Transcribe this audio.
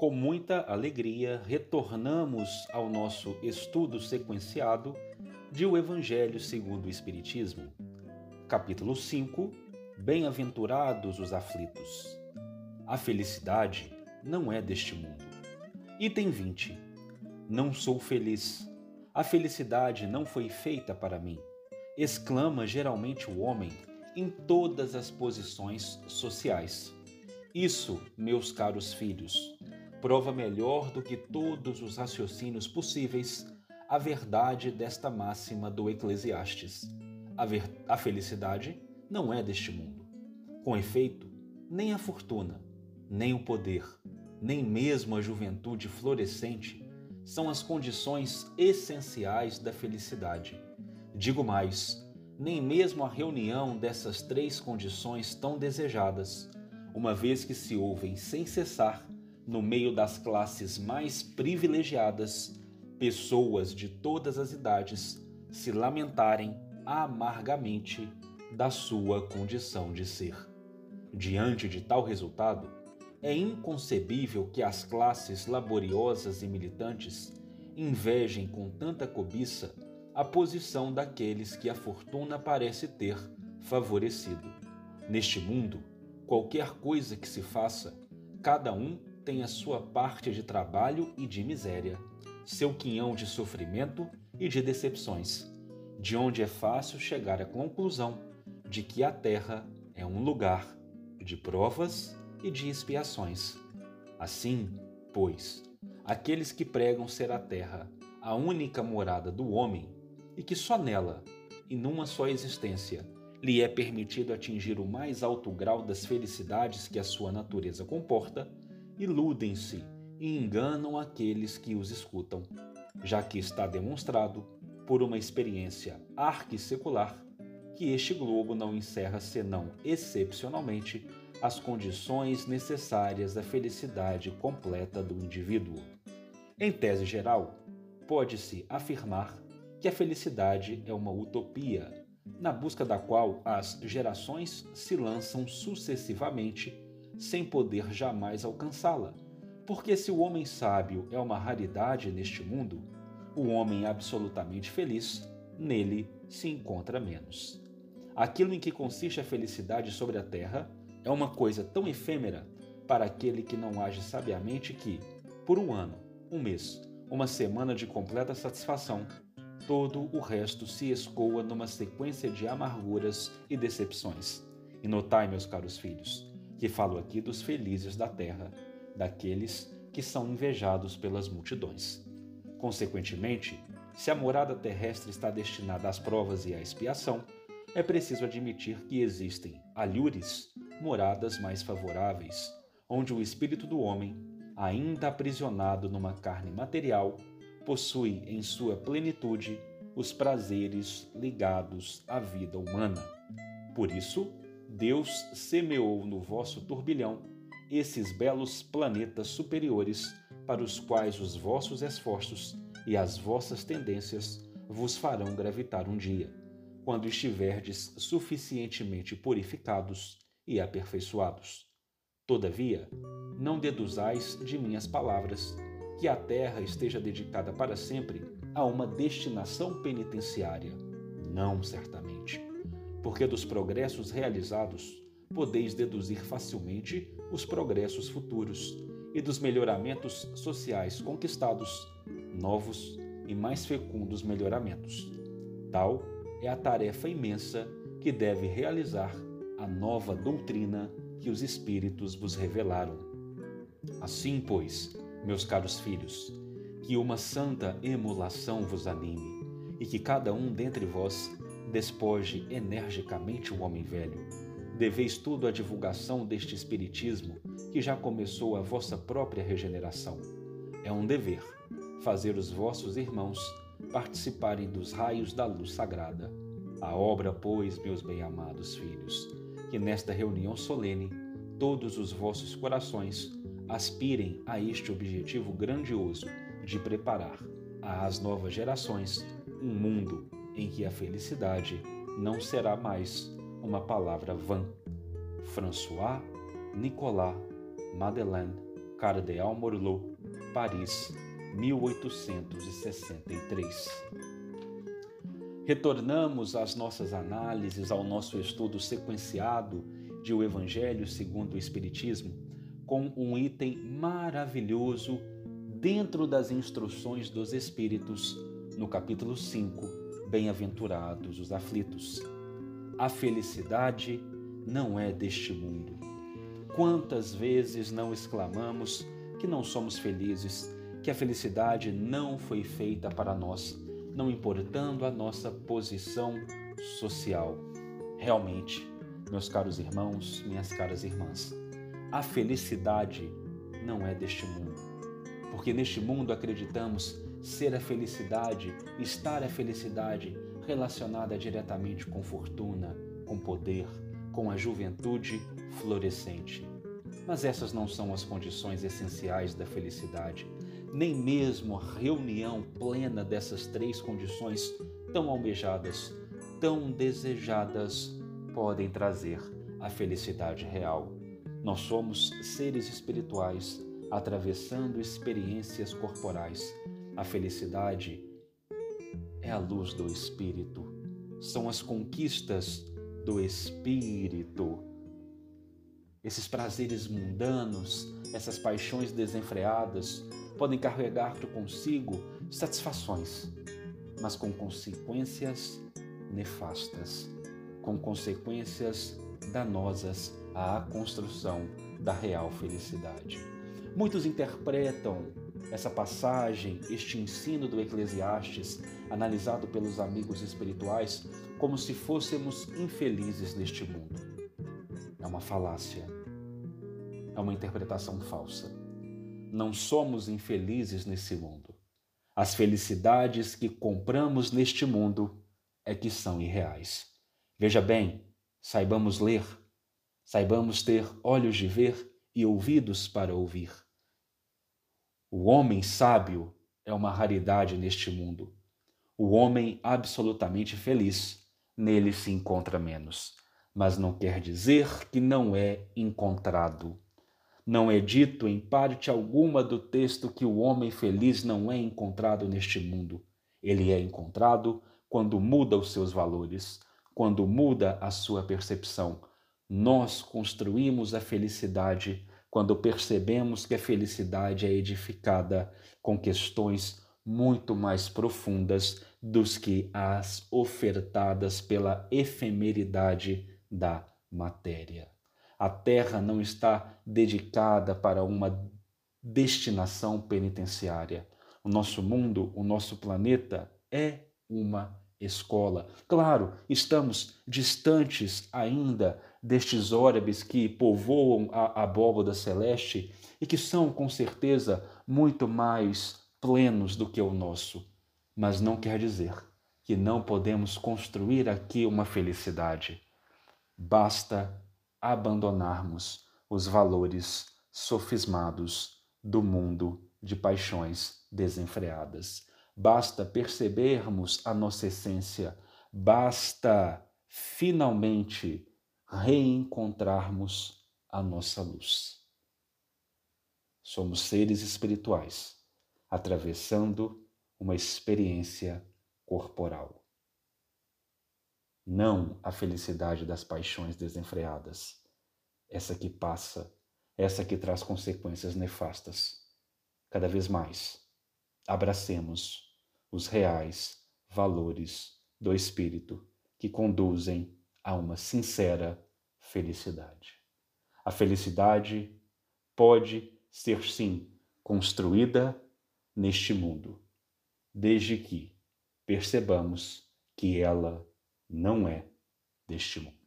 Com muita alegria, retornamos ao nosso estudo sequenciado de O Evangelho segundo o Espiritismo. Capítulo 5 Bem-aventurados os aflitos. A felicidade não é deste mundo. Item 20. Não sou feliz. A felicidade não foi feita para mim. Exclama geralmente o homem em todas as posições sociais. Isso, meus caros filhos, prova melhor do que todos os raciocínios possíveis a verdade desta máxima do Eclesiastes. A, ver... a felicidade não é deste mundo. Com efeito, nem a fortuna, nem o poder, nem mesmo a juventude florescente são as condições essenciais da felicidade. Digo mais, nem mesmo a reunião dessas três condições tão desejadas, uma vez que se ouvem sem cessar no meio das classes mais privilegiadas, pessoas de todas as idades se lamentarem amargamente da sua condição de ser. Diante de tal resultado, é inconcebível que as classes laboriosas e militantes invejem com tanta cobiça a posição daqueles que a fortuna parece ter favorecido. Neste mundo, qualquer coisa que se faça, cada um tem a sua parte de trabalho e de miséria, seu quinhão de sofrimento e de decepções, de onde é fácil chegar à conclusão de que a terra é um lugar de provas e de expiações. Assim, pois, aqueles que pregam ser a terra a única morada do homem e que só nela, e numa só existência, lhe é permitido atingir o mais alto grau das felicidades que a sua natureza comporta, iludem-se e enganam aqueles que os escutam, já que está demonstrado, por uma experiência arquissecular, que este globo não encerra senão excepcionalmente as condições necessárias à felicidade completa do indivíduo. Em tese geral, pode-se afirmar que a felicidade é uma utopia, na busca da qual as gerações se lançam sucessivamente sem poder jamais alcançá-la. Porque se o homem sábio é uma raridade neste mundo, o homem absolutamente feliz nele se enconra menos. Aquilo em que consiste a felicidade sobre a terra é uma coisa tão efêmera para aquele que não age sabiamente que, por um ano, um mês, uma semana de completa satisfação, todo o resto se escoa numa sequência de amarguras e decepções. E notai, meus caros filhos, que falo aqui dos felizes da terra, daqueles que são invejados pelas multidões. Consequentemente, se a morada terrestre está destinada às provas e à expiação, é preciso admitir que existem alhures, moradas mais favoráveis, onde o espírito do homem, ainda aprisionado numa carne material, possui em sua plenitude os prazeres ligados à vida humana. Por isso, Deus semeou no vosso turbilhão esses belos planetas superiores para os quais os vossos esforços e as vossas tendências vos farão gravitar um dia, quando estiverdes suficientemente purificados e aperfeiçoados. Todavia, não deduzais de minhas palavras que a terra esteja dedicada para sempre a uma destinação penitenciária. Não, certamente porque dos progressos realizados podeis deduzir facilmente os progressos futuros e dos melhoramentos sociais conquistados, novos e mais fecundos melhoramentos. Tal é a tarefa imensa que deve realizar a nova doutrina que os Espíritos vos revelaram. Assim, pois, meus caros filhos, que uma santa emulação vos anime e que cada um dentre vós Despoje energicamente o homem velho. Deveis tudo à divulgação deste Espiritismo que já começou a vossa própria regeneração. É um dever fazer os vossos irmãos participarem dos raios da luz sagrada. A obra, pois, meus bem-amados filhos, que nesta reunião solene todos os vossos corações aspirem a este objetivo grandioso de preparar às novas gerações um mundo em que a felicidade não será mais uma palavra vã. François Nicolas Madeleine Cardeal Morlot, Paris, 1863. Retornamos às nossas análises, ao nosso estudo sequenciado de O Evangelho segundo o Espiritismo, com um item maravilhoso dentro das instruções dos Espíritos, no capítulo 5, Bem-aventurados os aflitos. A felicidade não é deste mundo. Quantas vezes não exclamamos que não somos felizes, que a felicidade não foi feita para nós, não importando a nossa posição social. Realmente, meus caros irmãos, minhas caras irmãs, a felicidade não é deste mundo. Porque neste mundo acreditamos ser a felicidade, estar a felicidade relacionada diretamente com fortuna, com poder, com a juventude florescente. Mas essas não são as condições essenciais da felicidade. Nem mesmo a reunião plena dessas três condições tão almejadas, tão desejadas, podem trazer a felicidade real. Nós somos seres espirituais atravessando experiências corporais. A felicidade é a luz do espírito, são as conquistas do espírito. Esses prazeres mundanos, essas paixões desenfreadas, podem carregar consigo satisfações, mas com consequências nefastas, com consequências danosas à construção da real felicidade. Muitos interpretam essa passagem, este ensino do Eclesiastes, analisado pelos amigos espirituais, como se fôssemos infelizes neste mundo. É uma falácia. É uma interpretação falsa. Não somos infelizes nesse mundo. As felicidades que compramos neste mundo é que são irreais. Veja bem, saibamos ler, saibamos ter olhos de ver e ouvidos para ouvir. O homem sábio é uma raridade neste mundo. O homem absolutamente feliz nele se encontra menos. Mas não quer dizer que não é encontrado. Não é dito em parte alguma do texto que o homem feliz não é encontrado neste mundo. Ele é encontrado quando muda os seus valores, quando muda a sua percepção. Nós construímos a felicidade quando percebemos que a felicidade é edificada com questões muito mais profundas dos que as ofertadas pela efemeridade da matéria. A Terra não está dedicada para uma destinação penitenciária. O nosso mundo, o nosso planeta é uma escola. Claro, estamos distantes ainda destes órbes que povoam a abóboda celeste e que são, com certeza, muito mais plenos do que o nosso, mas não quer dizer que não podemos construir aqui uma felicidade. Basta abandonarmos os valores sofismados do mundo de paixões desenfreadas. Basta percebermos a nossa essência, basta finalmente reencontrarmos a nossa luz. Somos seres espirituais atravessando uma experiência corporal. Não a felicidade das paixões desenfreadas, essa que passa, essa que traz consequências nefastas. Cada vez mais, abracemos os reais valores do espírito que conduzem a uma sincera felicidade. A felicidade pode ser, sim, construída neste mundo, desde que percebamos que ela não é deste mundo.